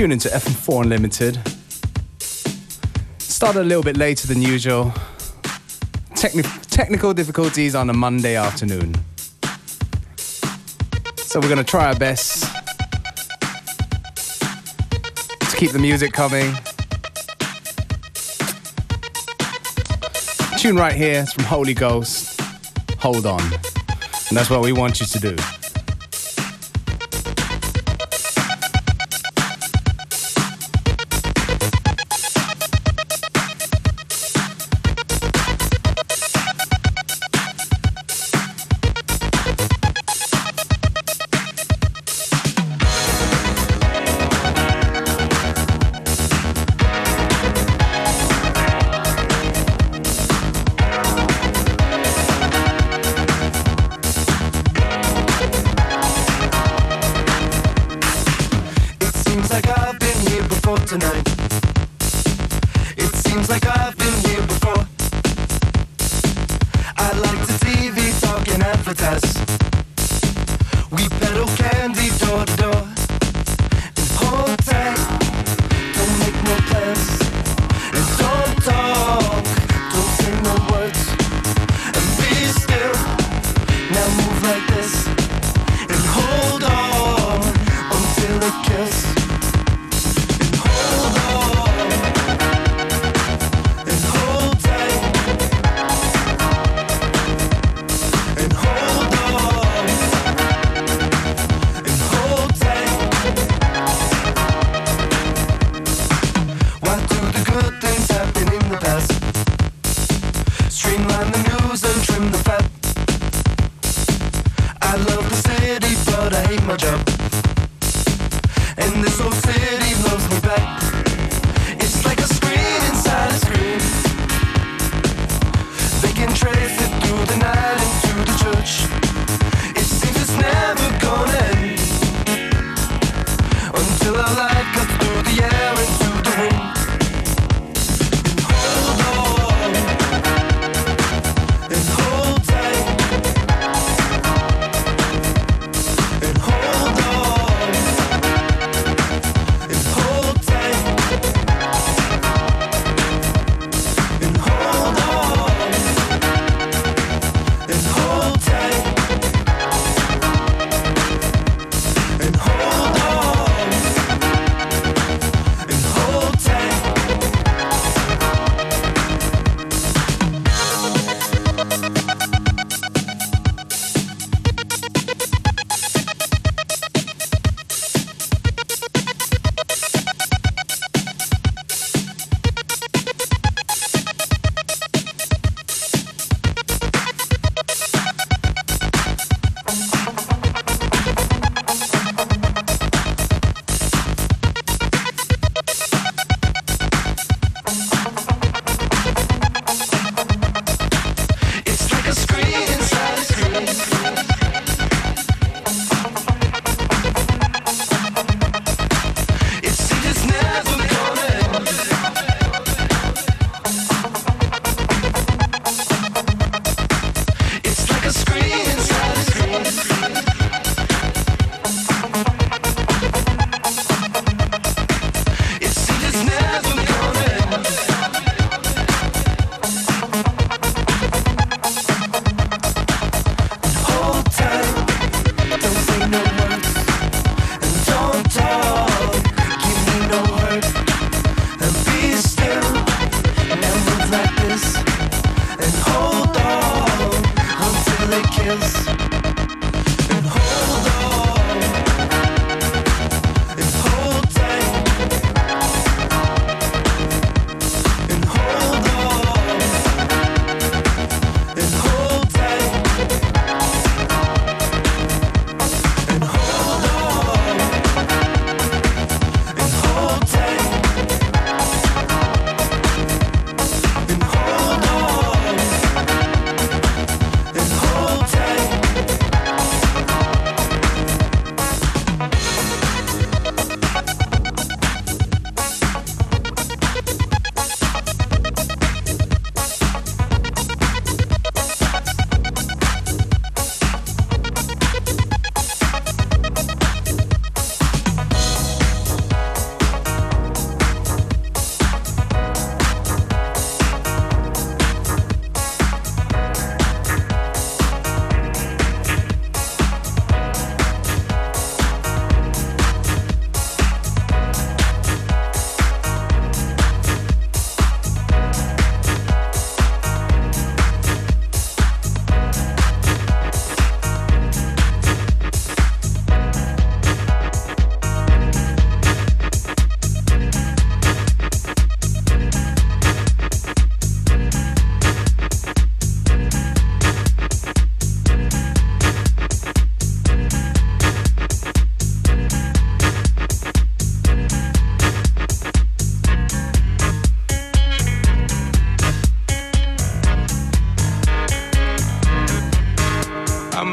tuning to FM4 Unlimited. Started a little bit later than usual. Techni- technical difficulties on a Monday afternoon. So we're going to try our best to keep the music coming. Tune right here is from Holy Ghost. Hold on. And that's what we want you to do. us. We peddle candy, door, door.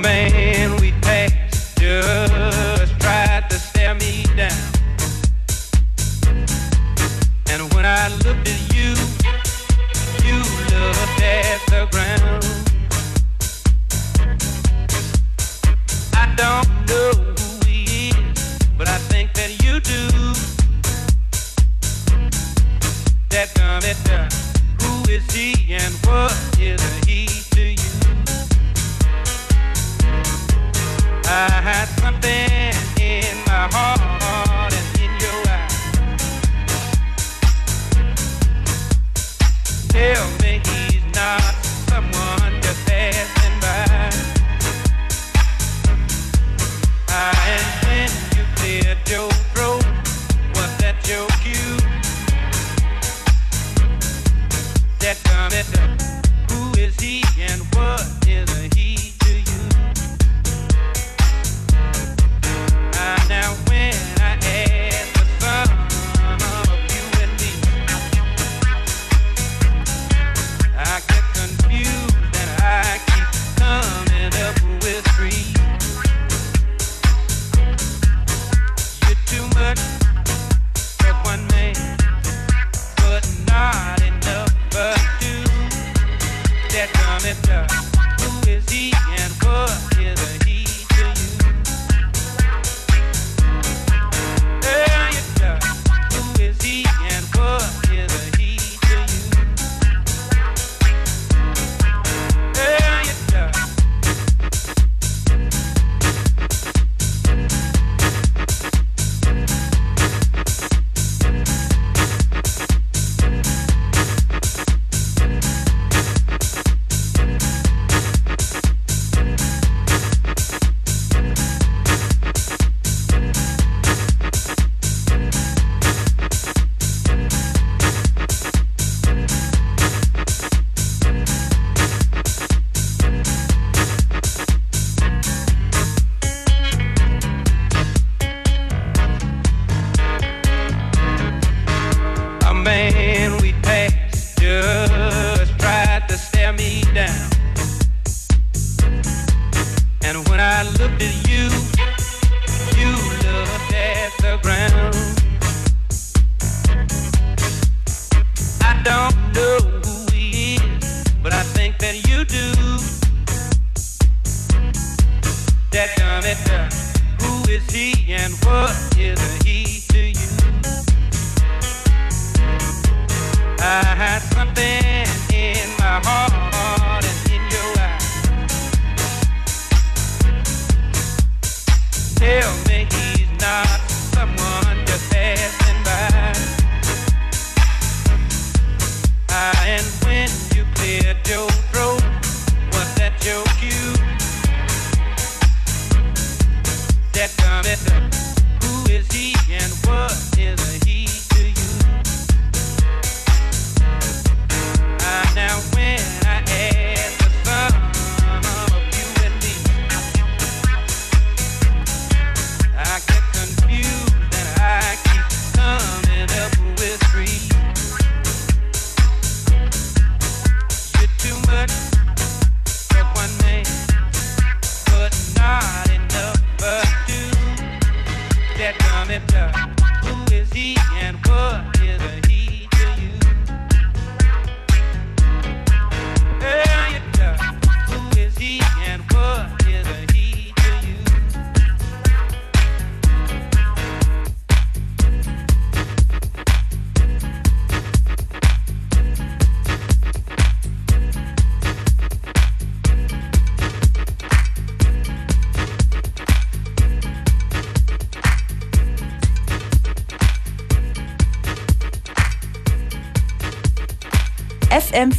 man.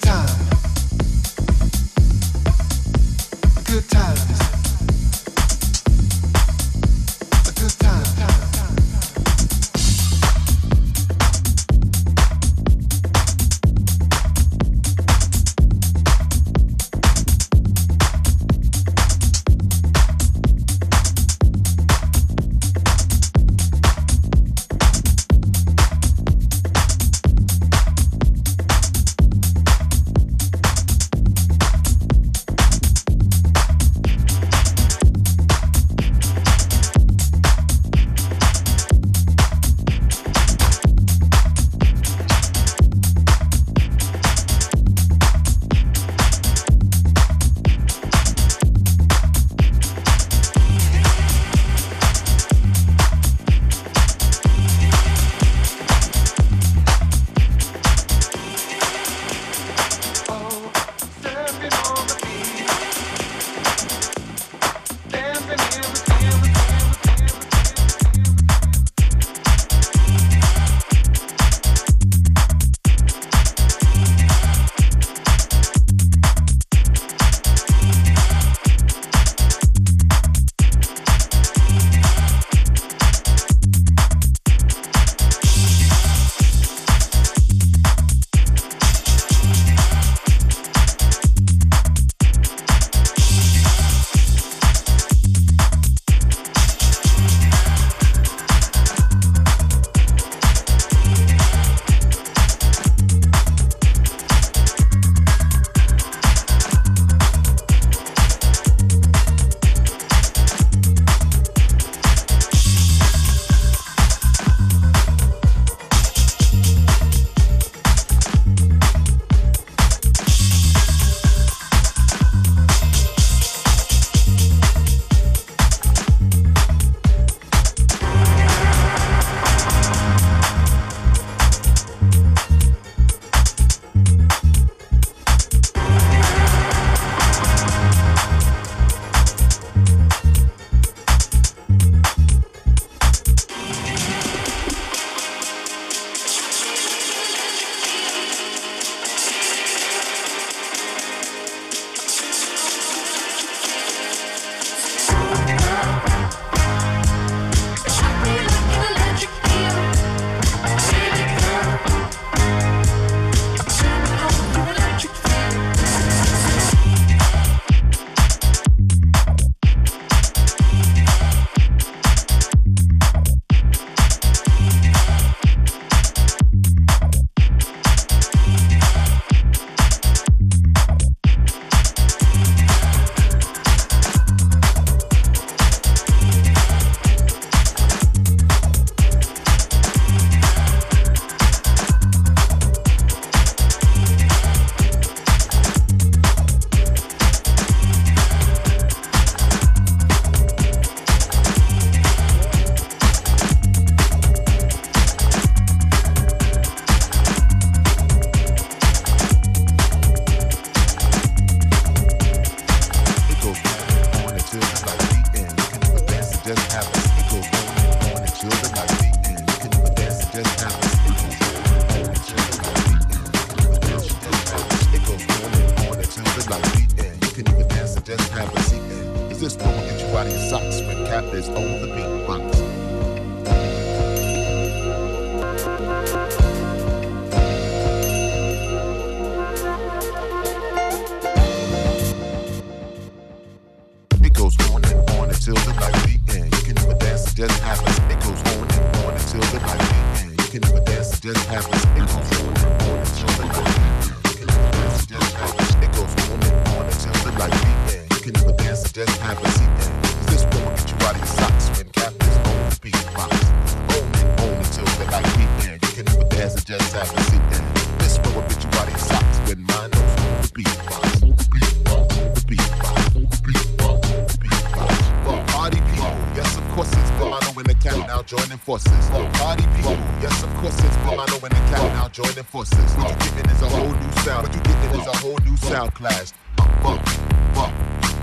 Good time. Good time. fuck, fuck.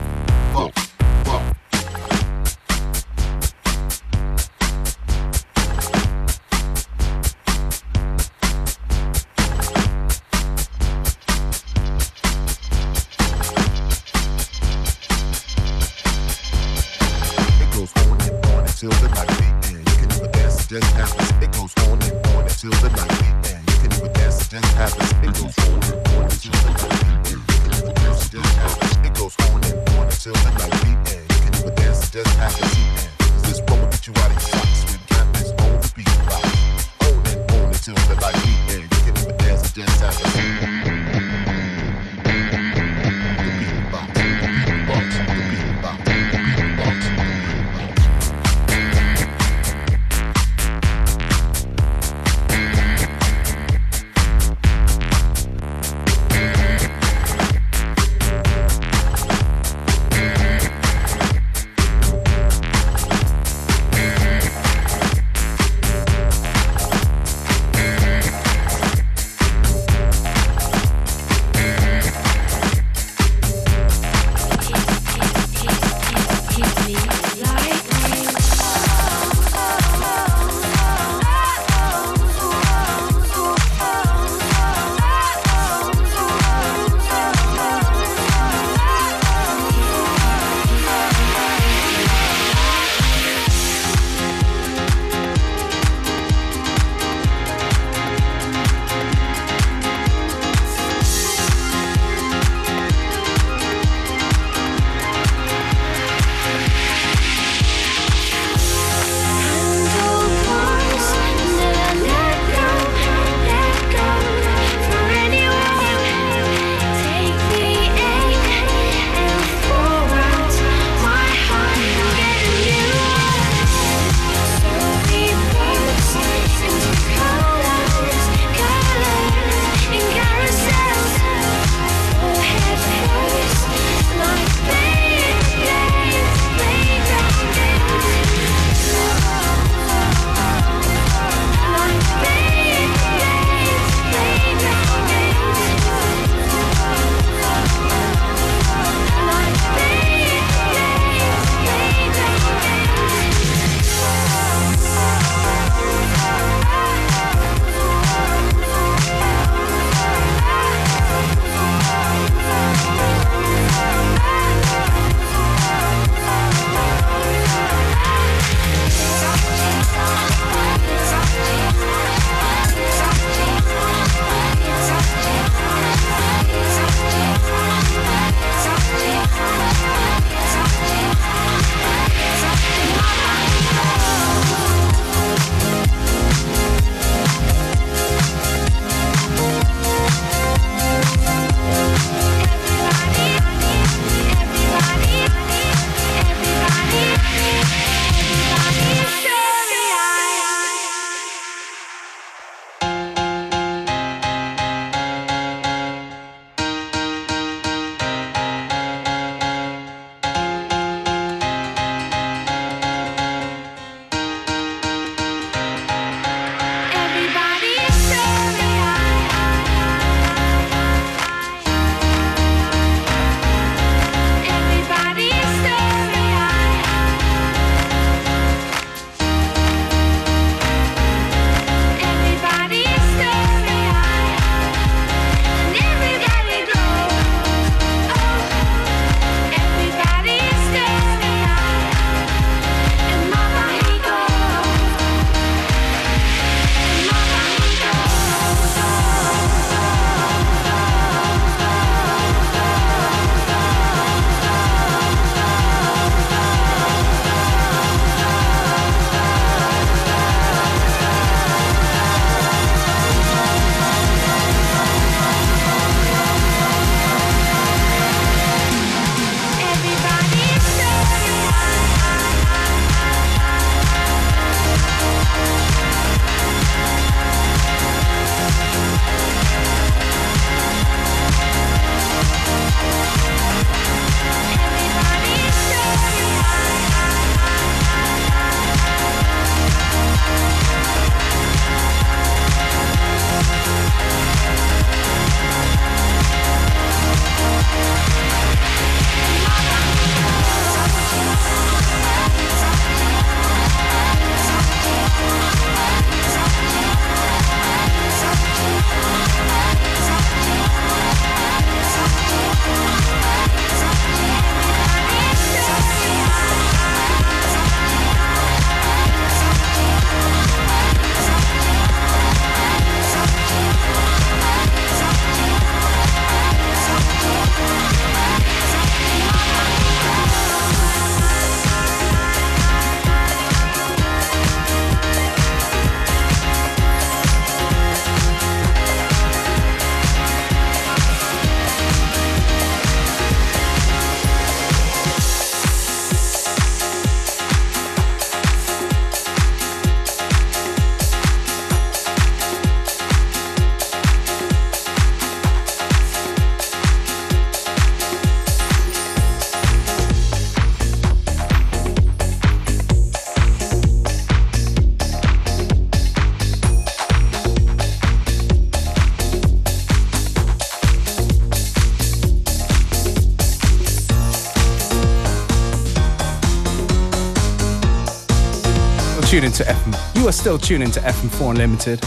Tune into FM. You are still tuning to FM4 Unlimited.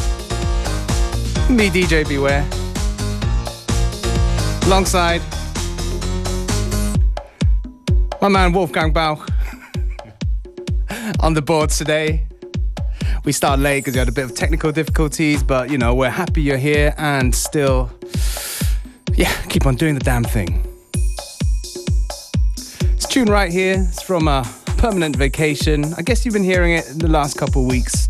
Me, DJ Beware. Alongside my man Wolfgang Bauch on the boards today. We started late because we had a bit of technical difficulties, but you know, we're happy you're here and still, yeah, keep on doing the damn thing. This tune right here is from a permanent vacation. I guess you've been hearing it in the last couple of weeks.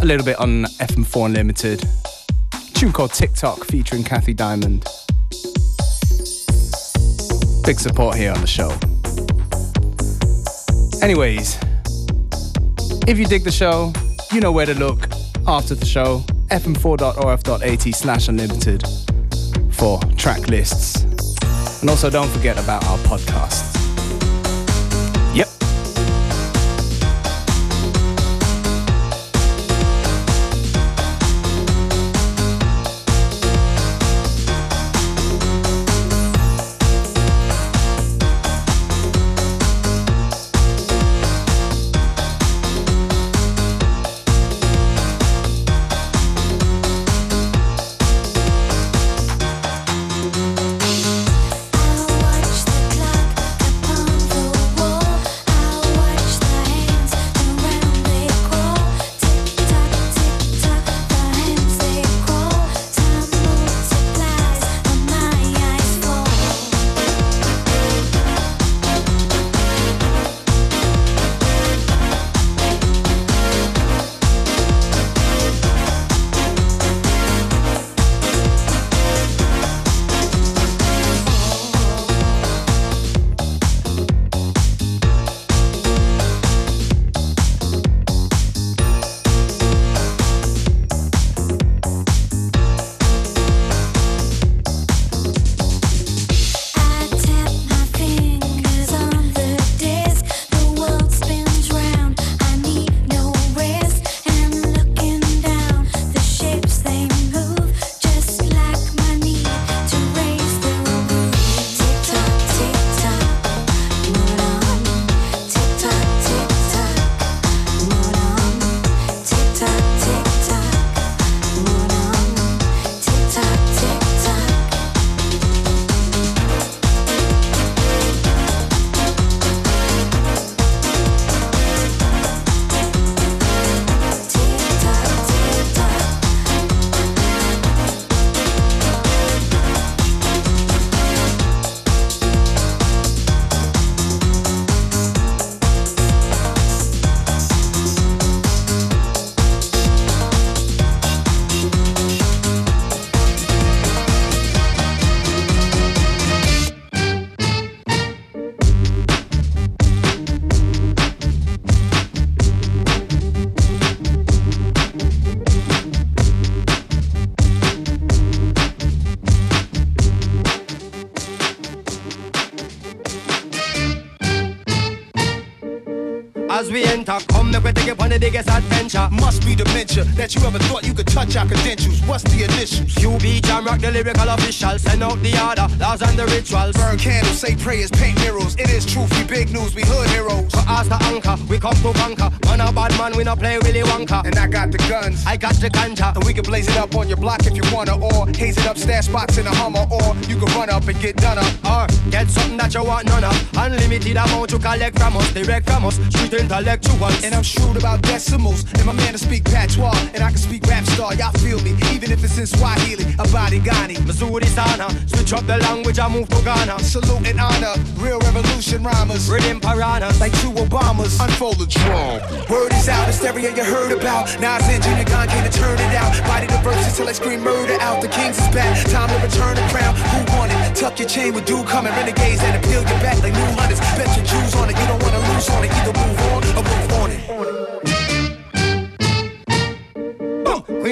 A little bit on FM4 Unlimited. tune called TikTok featuring Kathy Diamond. Big support here on the show. Anyways, if you dig the show, you know where to look after the show. fm4.orf.at slash unlimited for track lists. And also don't forget about our podcasts. Biggest adventure. Must be dementia that you ever thought you could touch our credentials. What's the initials? QB Jam Rock, the lyrical official. Send out the order, laws and the rituals. Burn candles, say prayers, paint mirrors. It is truth, we big news, we hood heroes. So as the anchor, we come to conquer. Man a bad man, we not play Willy Wonka. And I got the guns, I got the ganja. And we can blaze it up on your block if you wanna, or haze it up, stash spots in a Hummer, or you can run up and get done up. Or get something that you want none of. Unlimited amount to collect from us, direct from us, street intellectuals. And I'm shrewd about decimals, and my man to speak patois, and I can speak rap star, y'all feel me, even if it's in Swahili, Abadi Ghani. Missouri Sana, switch up the language, I move to Ghana. Salute and honor, real revolution rhymers. Rhythm piranhas, like two Obamas. Unfold the drum. Word is out, hysteria you heard about. Nas and Junior Gong came to turn it out. Body the verses till I scream murder out. The Kings is back, time to return the crown. Who won it? Tuck your chain with dude coming, renegades and appeal your back like new hunters. Bet your Jews on it, you don't wanna lose on it. Either move on or move on it.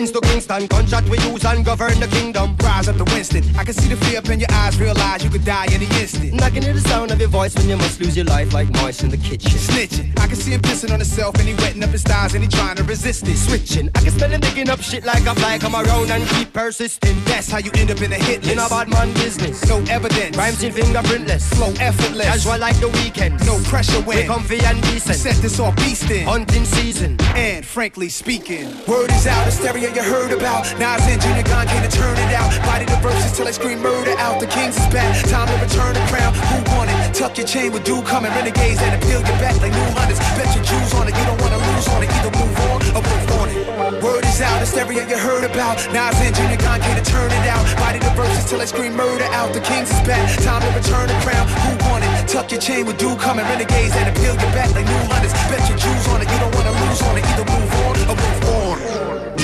Queens to to Kingston. Gunshot we use and govern the kingdom. Rise up to Winston. I can see the fear up in your eyes, realize you could die any instant. And I can hear the sound of your voice when you must lose your life like mice in the kitchen. Snitching. I can see him pissing on himself and he wetting up his thighs and he trying to resist it. Switching. I can smell him making up shit like a fly come around and keep persisting. That's how you end up in a hit list. In a bad man business. No evidence. Rhymes in fingerprintless. Flow effortless. Casual like the weekend. No pressure when. We comfy and decent. Set this off beastin'. Hunting season. And frankly speaking, word is out, the stereo you heard about. Nas and came to turn it out. Body the verses till I scream murder out. The Kings is back, time to return the crown. Who want it? Tuck your chain with dude coming. Renegades that appeal your back like new hunters. Bet your Jews on it, you don't wanna lose on it. Either move on or move on it. Word is out, the stereo you heard about. Nas and came to turn it out. Body the verses till I scream murder out. The Kings is back, time to return the crown. Who want it? Tuck your chain with dude coming. Renegades that appeal your back like new hunters. Bet your Jews on it, you don't wanna lose on it. Either move on or move on.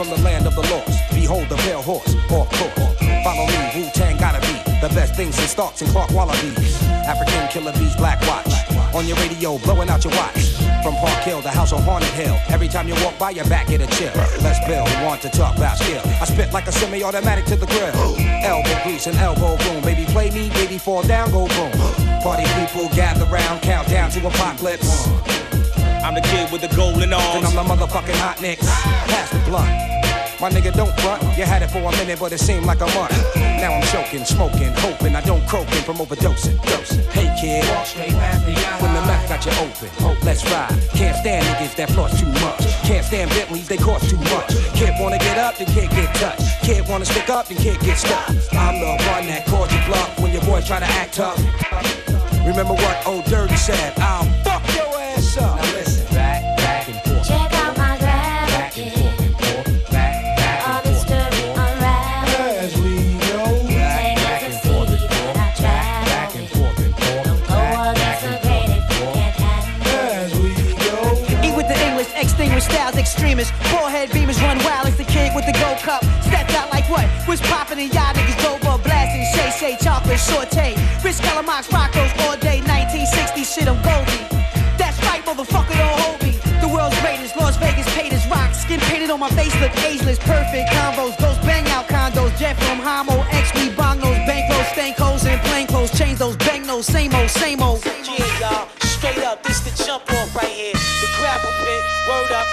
From the land of the lost. Behold the pale horse, off course. Follow me, Wu Tang gotta be the best things in starts and Clark Wallabees. African killer bees, black watch. On your radio, blowing out your watch. From Park Hill to House on Haunted Hill. Every time you walk by, your back get a chill. Let's build, want to talk about skill. I spit like a semi-automatic to the grill. Elbow grease and elbow room. Baby, play me, baby, fall down, go boom. Party people gather round, count down to apocalypse. I'm the kid with the golden Then arms. I'm the motherfucking hot nicks. Pass the blunt. My nigga don't front. You had it for a minute, but it seemed like a month. Now I'm choking, smoking, hoping I don't croaking from overdosing. Dosing. Hey kid, when the mouth got you open, oh, let's ride. Can't stand niggas that floss too much. Can't stand Bentleys, they cost too much. Kid wanna get up, then can't get touched. Kid wanna stick up, then can't get stuck. I'm the one that called you bluff when your boy try to act tough. Remember what old Dirty said? I'll fuck your ass up. Now listen, styles. Forehead beamers run wild as the kid with the gold cup. Stepped out like what? Was popping and y'all niggas up blasting. Shay Shay, chocolate, saute. Rich Calamox, Rocco's all day. 1960 shit, I'm Goldie. That's right, motherfucker, don't hold me. The world's greatest, Las Vegas paid as rock. Skin painted on my face, look ageless. Perfect combos, ghost bang out condos. Jet from Homo, X, we bong those bankroll, stank hoes, and plain clothes. Change those bang those, same old, same old. Yeah, y'all, straight up,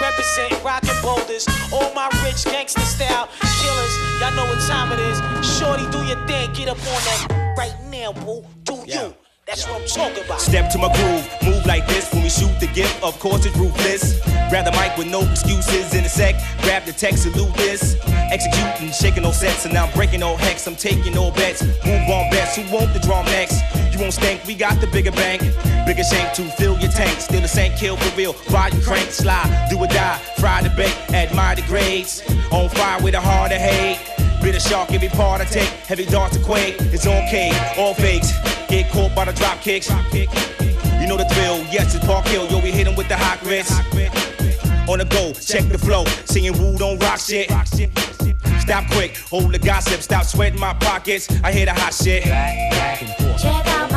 represent rockin' boulders. All my rich gangster style killers, y'all know what time it is. Shorty, do your thing, get up on that right now, boo. Do you? That's what I'm talking about. Step to my groove, move like this when we shoot the gift. Of course, it's ruthless. Grab the mic with no excuses in a sec. Grab the text, salute this. Executing, shaking no sets, and now I'm breaking no hex. I'm taking no bets. Move on best. Who want the drum next? You won't stink, we got the bigger bank. Bigger shank to fill your tank. Still the same kill for real. Volume crank, slide, do or die. Fry the bake, admire the grades. On fire with a heart of hate. Bitter shark, every part I take. Heavy darts to quake. It's okay, all fakes. Get caught by the drop kicks. You know the drill. Yes, it's Park Hill. Yo, we hit 'em with the hot grits. On the go, check the flow. Singing woo, don't rock shit. Stop quick, hold the gossip. Stop sweating my pockets. I hear the hot shit. Check out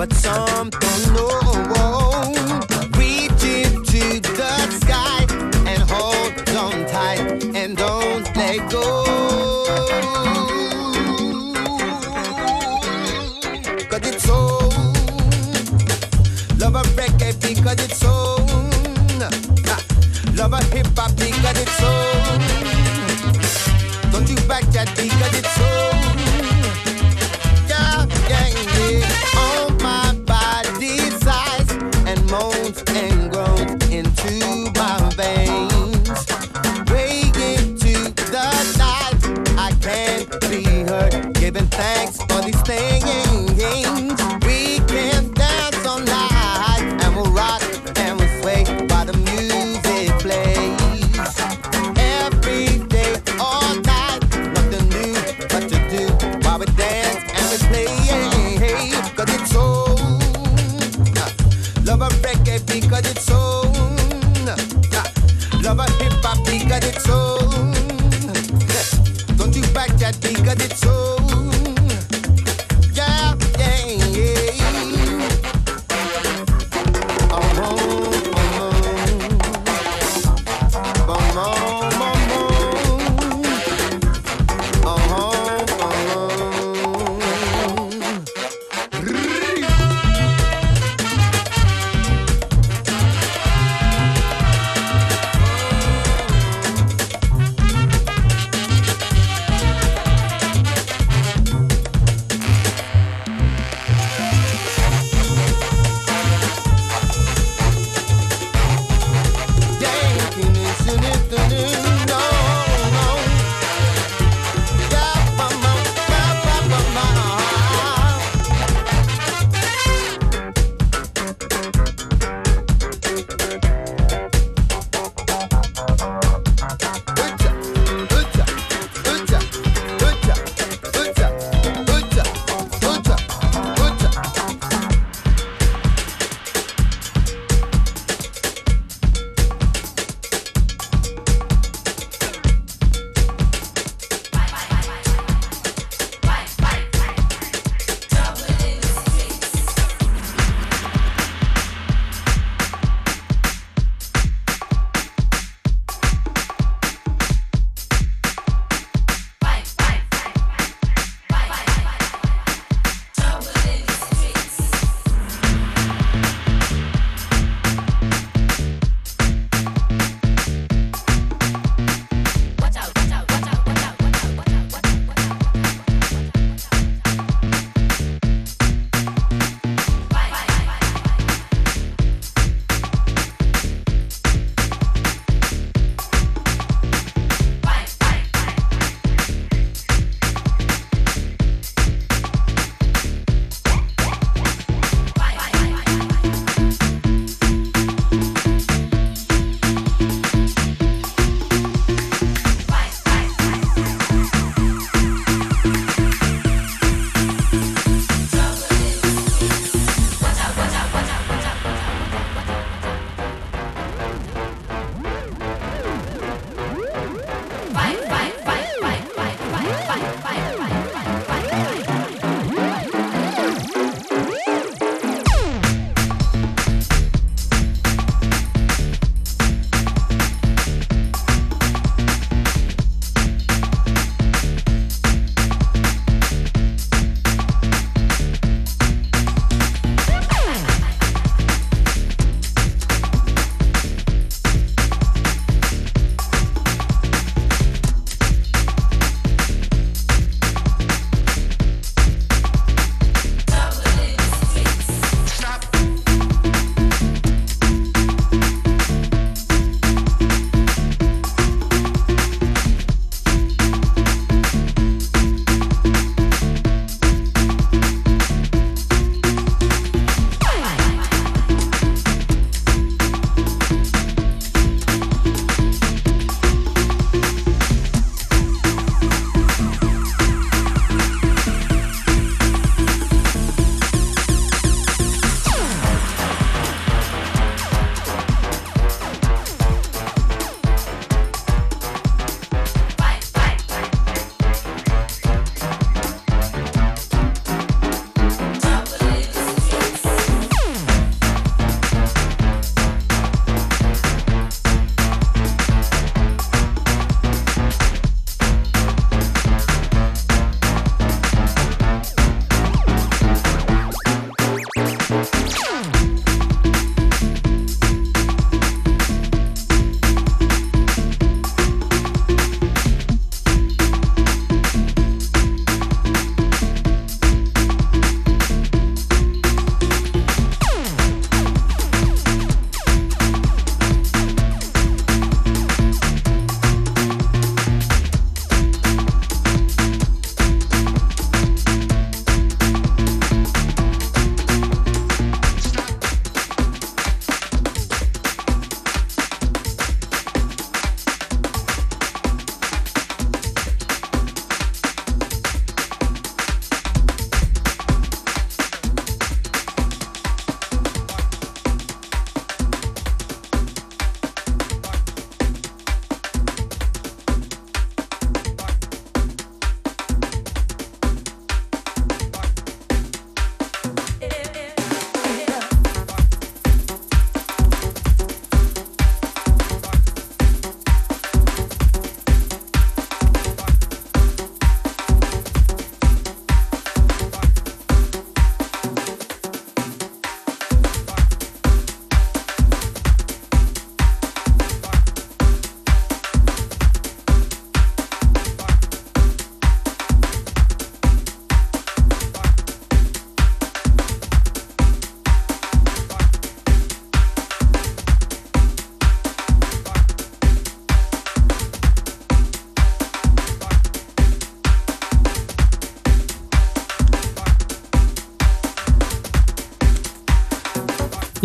but some don't know.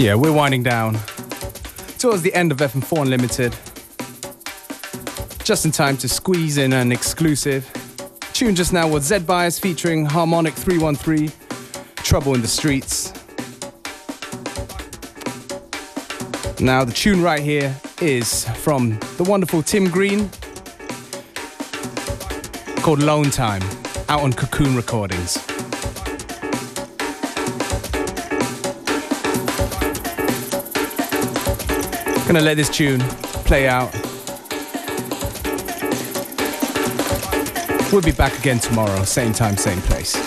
Yeah, we're winding down towards the end of FM4 Unlimited. Just in time to squeeze in an exclusive. Tune just now was Z Bias featuring Harmonic 313, Trouble in the Streets. Now, the tune right here is from the wonderful Tim Green called Lone Time, out on Cocoon Recordings. Gonna let this tune play out. We'll be back again tomorrow, same time, same place.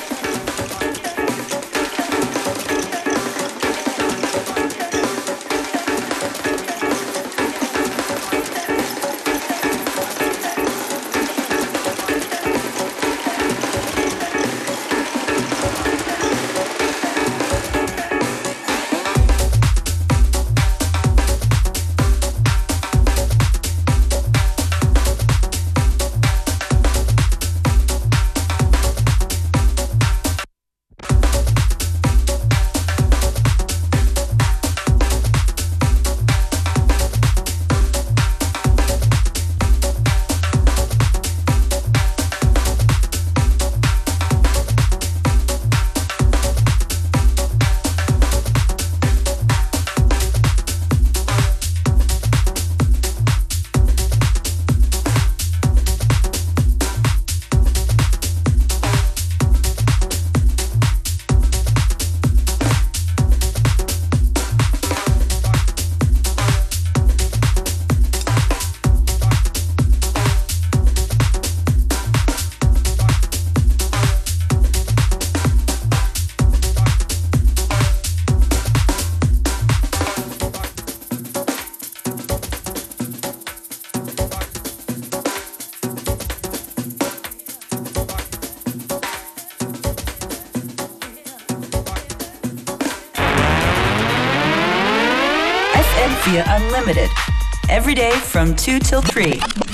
From 2 till 3.